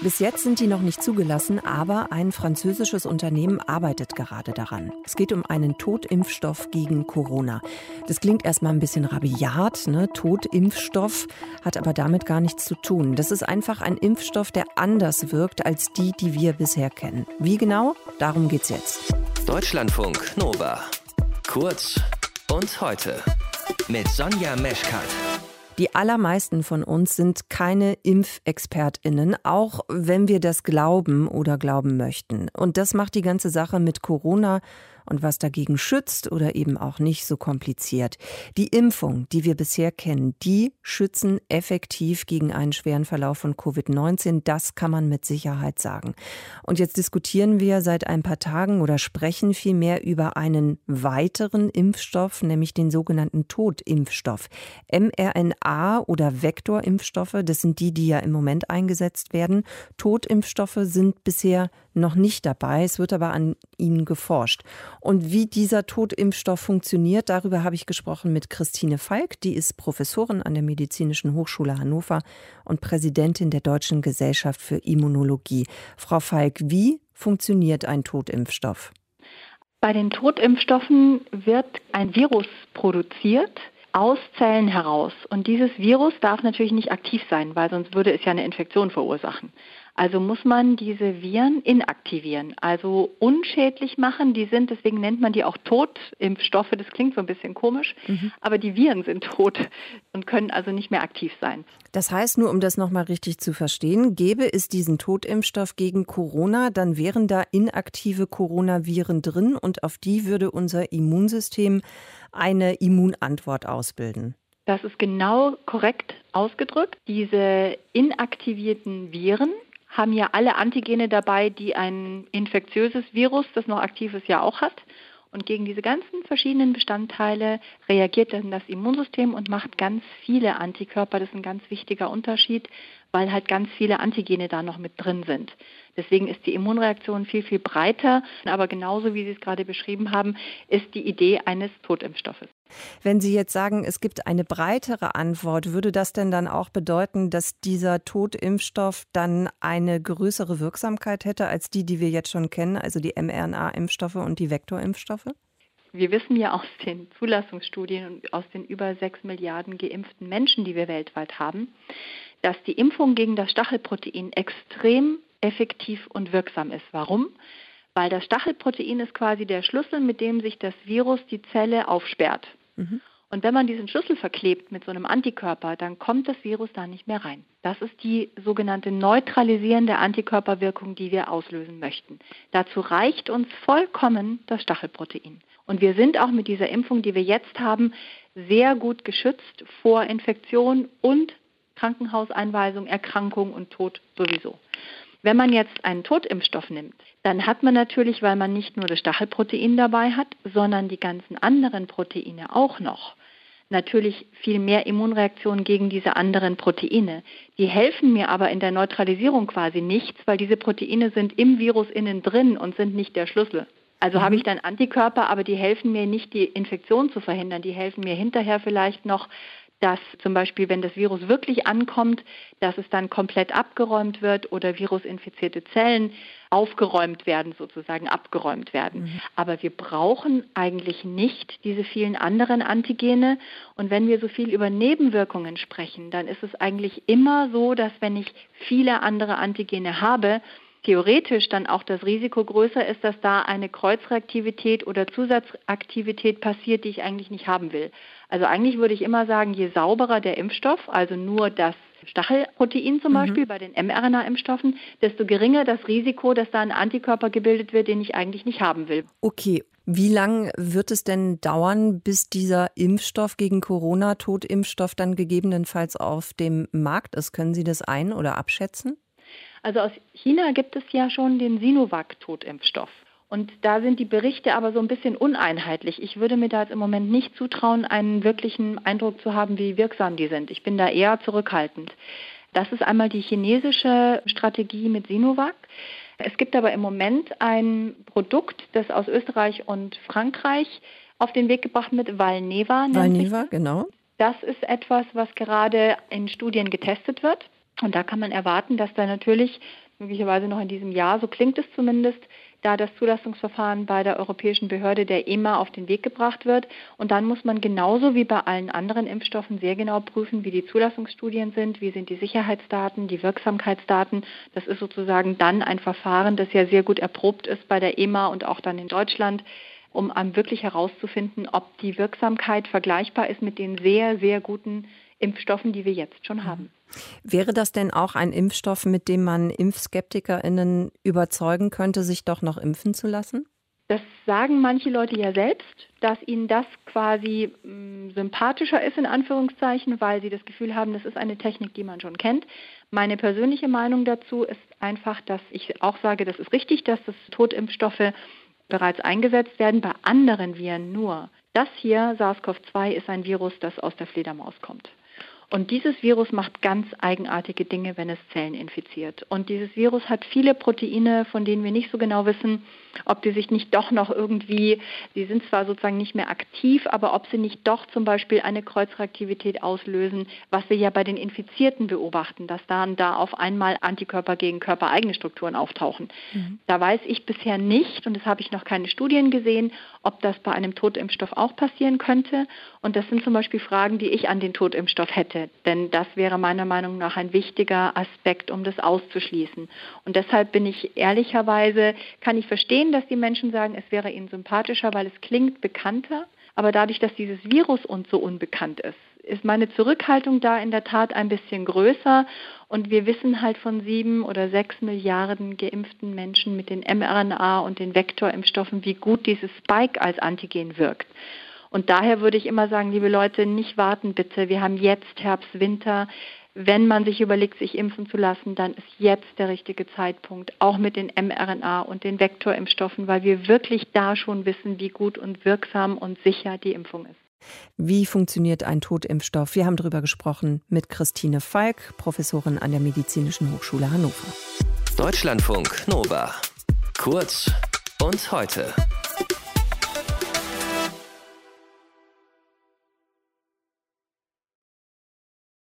Bis jetzt sind die noch nicht zugelassen, aber ein französisches Unternehmen arbeitet gerade daran. Es geht um einen Totimpfstoff gegen Corona. Das klingt erstmal ein bisschen rabiat, ne? Totimpfstoff, hat aber damit gar nichts zu tun. Das ist einfach ein Impfstoff, der anders wirkt als die, die wir bisher kennen. Wie genau? Darum geht's jetzt. Deutschlandfunk Nova. Kurz und heute mit Sonja Meschkat. Die allermeisten von uns sind keine Impfexpertinnen, auch wenn wir das glauben oder glauben möchten. Und das macht die ganze Sache mit Corona und was dagegen schützt oder eben auch nicht so kompliziert. Die Impfung, die wir bisher kennen, die schützen effektiv gegen einen schweren Verlauf von Covid-19. Das kann man mit Sicherheit sagen. Und jetzt diskutieren wir seit ein paar Tagen oder sprechen vielmehr über einen weiteren Impfstoff, nämlich den sogenannten Totimpfstoff. mRNA oder Vektorimpfstoffe, das sind die, die ja im Moment eingesetzt werden. Totimpfstoffe sind bisher noch nicht dabei. Es wird aber an ihnen geforscht. Und wie dieser Totimpfstoff funktioniert, darüber habe ich gesprochen mit Christine Falk. Die ist Professorin an der Medizinischen Hochschule Hannover und Präsidentin der Deutschen Gesellschaft für Immunologie. Frau Falk, wie funktioniert ein Totimpfstoff? Bei den Totimpfstoffen wird ein Virus produziert aus Zellen heraus. Und dieses Virus darf natürlich nicht aktiv sein, weil sonst würde es ja eine Infektion verursachen. Also muss man diese Viren inaktivieren, also unschädlich machen. Die sind, deswegen nennt man die auch Totimpfstoffe. Das klingt so ein bisschen komisch, mhm. aber die Viren sind tot und können also nicht mehr aktiv sein. Das heißt, nur um das nochmal richtig zu verstehen, gäbe es diesen Totimpfstoff gegen Corona, dann wären da inaktive Coronaviren drin und auf die würde unser Immunsystem eine Immunantwort ausbilden. Das ist genau korrekt ausgedrückt. Diese inaktivierten Viren haben ja alle Antigene dabei, die ein infektiöses Virus, das noch aktiv ist, ja auch hat. Und gegen diese ganzen verschiedenen Bestandteile reagiert dann das Immunsystem und macht ganz viele Antikörper. Das ist ein ganz wichtiger Unterschied, weil halt ganz viele Antigene da noch mit drin sind. Deswegen ist die Immunreaktion viel, viel breiter. Aber genauso wie Sie es gerade beschrieben haben, ist die Idee eines Totimpfstoffes. Wenn Sie jetzt sagen, es gibt eine breitere Antwort, würde das denn dann auch bedeuten, dass dieser Totimpfstoff dann eine größere Wirksamkeit hätte als die, die wir jetzt schon kennen, also die mRNA-Impfstoffe und die Vektorimpfstoffe? Wir wissen ja aus den Zulassungsstudien und aus den über sechs Milliarden geimpften Menschen, die wir weltweit haben, dass die Impfung gegen das Stachelprotein extrem effektiv und wirksam ist. Warum? Weil das Stachelprotein ist quasi der Schlüssel, mit dem sich das Virus die Zelle aufsperrt. Mhm. Und wenn man diesen Schlüssel verklebt mit so einem Antikörper, dann kommt das Virus da nicht mehr rein. Das ist die sogenannte neutralisierende Antikörperwirkung, die wir auslösen möchten. Dazu reicht uns vollkommen das Stachelprotein. Und wir sind auch mit dieser Impfung, die wir jetzt haben, sehr gut geschützt vor Infektion und Krankenhauseinweisung, Erkrankung und Tod sowieso. Wenn man jetzt einen Totimpfstoff nimmt, dann hat man natürlich, weil man nicht nur das Stachelprotein dabei hat, sondern die ganzen anderen Proteine auch noch, natürlich viel mehr Immunreaktionen gegen diese anderen Proteine. Die helfen mir aber in der Neutralisierung quasi nichts, weil diese Proteine sind im Virus innen drin und sind nicht der Schlüssel. Also mhm. habe ich dann Antikörper, aber die helfen mir nicht, die Infektion zu verhindern. Die helfen mir hinterher vielleicht noch, dass zum Beispiel, wenn das Virus wirklich ankommt, dass es dann komplett abgeräumt wird oder virusinfizierte Zellen aufgeräumt werden, sozusagen abgeräumt werden. Mhm. Aber wir brauchen eigentlich nicht diese vielen anderen Antigene. Und wenn wir so viel über Nebenwirkungen sprechen, dann ist es eigentlich immer so, dass wenn ich viele andere Antigene habe, theoretisch dann auch das Risiko größer ist, dass da eine Kreuzreaktivität oder Zusatzaktivität passiert, die ich eigentlich nicht haben will. Also eigentlich würde ich immer sagen, je sauberer der Impfstoff, also nur das Stachelprotein zum mhm. Beispiel bei den mRNA-Impfstoffen, desto geringer das Risiko, dass da ein Antikörper gebildet wird, den ich eigentlich nicht haben will. Okay. Wie lange wird es denn dauern, bis dieser Impfstoff gegen Corona, Totimpfstoff, dann gegebenenfalls auf dem Markt ist? Können Sie das ein- oder abschätzen? Also aus China gibt es ja schon den Sinovac-Totimpfstoff. Und da sind die Berichte aber so ein bisschen uneinheitlich. Ich würde mir da jetzt im Moment nicht zutrauen, einen wirklichen Eindruck zu haben, wie wirksam die sind. Ich bin da eher zurückhaltend. Das ist einmal die chinesische Strategie mit Sinovac. Es gibt aber im Moment ein Produkt, das aus Österreich und Frankreich auf den Weg gebracht wird, Valneva. Valneva, genau. Das ist etwas, was gerade in Studien getestet wird. Und da kann man erwarten, dass da natürlich möglicherweise noch in diesem Jahr, so klingt es zumindest, da das Zulassungsverfahren bei der Europäischen Behörde der EMA auf den Weg gebracht wird. Und dann muss man genauso wie bei allen anderen Impfstoffen sehr genau prüfen, wie die Zulassungsstudien sind, wie sind die Sicherheitsdaten, die Wirksamkeitsdaten. Das ist sozusagen dann ein Verfahren, das ja sehr gut erprobt ist bei der EMA und auch dann in Deutschland um wirklich herauszufinden, ob die Wirksamkeit vergleichbar ist mit den sehr, sehr guten Impfstoffen, die wir jetzt schon haben. Wäre das denn auch ein Impfstoff, mit dem man ImpfskeptikerInnen überzeugen könnte, sich doch noch impfen zu lassen? Das sagen manche Leute ja selbst, dass ihnen das quasi mh, hm, sympathischer ist, in Anführungszeichen, weil sie das Gefühl haben, das ist eine Technik, die man schon kennt. Meine persönliche Meinung dazu ist einfach, dass ich auch sage, das ist richtig, dass das Totimpfstoffe bereits eingesetzt werden, bei anderen Viren nur. Das hier, SARS-CoV-2, ist ein Virus, das aus der Fledermaus kommt. Und dieses Virus macht ganz eigenartige Dinge, wenn es Zellen infiziert. Und dieses Virus hat viele Proteine, von denen wir nicht so genau wissen, ob die sich nicht doch noch irgendwie, sie sind zwar sozusagen nicht mehr aktiv, aber ob sie nicht doch zum Beispiel eine Kreuzreaktivität auslösen, was wir ja bei den Infizierten beobachten, dass dann da auf einmal Antikörper gegen körpereigene Strukturen auftauchen. Mhm. Da weiß ich bisher nicht, und das habe ich noch keine Studien gesehen, ob das bei einem Totimpfstoff auch passieren könnte. Und das sind zum Beispiel Fragen, die ich an den Totimpfstoff hätte hätte. Denn das wäre meiner Meinung nach ein wichtiger Aspekt, um das auszuschließen. Und deshalb bin ich ehrlicherweise, kann ich verstehen, dass die Menschen sagen, es wäre ihnen sympathischer, weil es klingt bekannter. Aber dadurch, dass dieses Virus uns so unbekannt ist, ist meine Zurückhaltung da in der Tat ein bisschen größer. Und wir wissen halt von sieben oder sechs Milliarden geimpften Menschen mit den mRNA und den Vektorimpfstoffen, wie gut dieses Spike als Antigen wirkt. Und daher würde ich immer sagen, liebe Leute, nicht warten bitte. Wir haben jetzt Herbst, Winter. Wenn man sich überlegt, sich impfen zu lassen, dann ist jetzt der richtige Zeitpunkt, auch mit den mRNA und den Vektorimpfstoffen, weil wir wirklich da schon wissen, wie gut und wirksam und sicher die Impfung ist. Wie funktioniert ein Totimpfstoff? Wir haben darüber gesprochen mit Christine Falk, Professorin an der Medizinischen Hochschule Hannover. Deutschlandfunk Nova. Kurz und heute.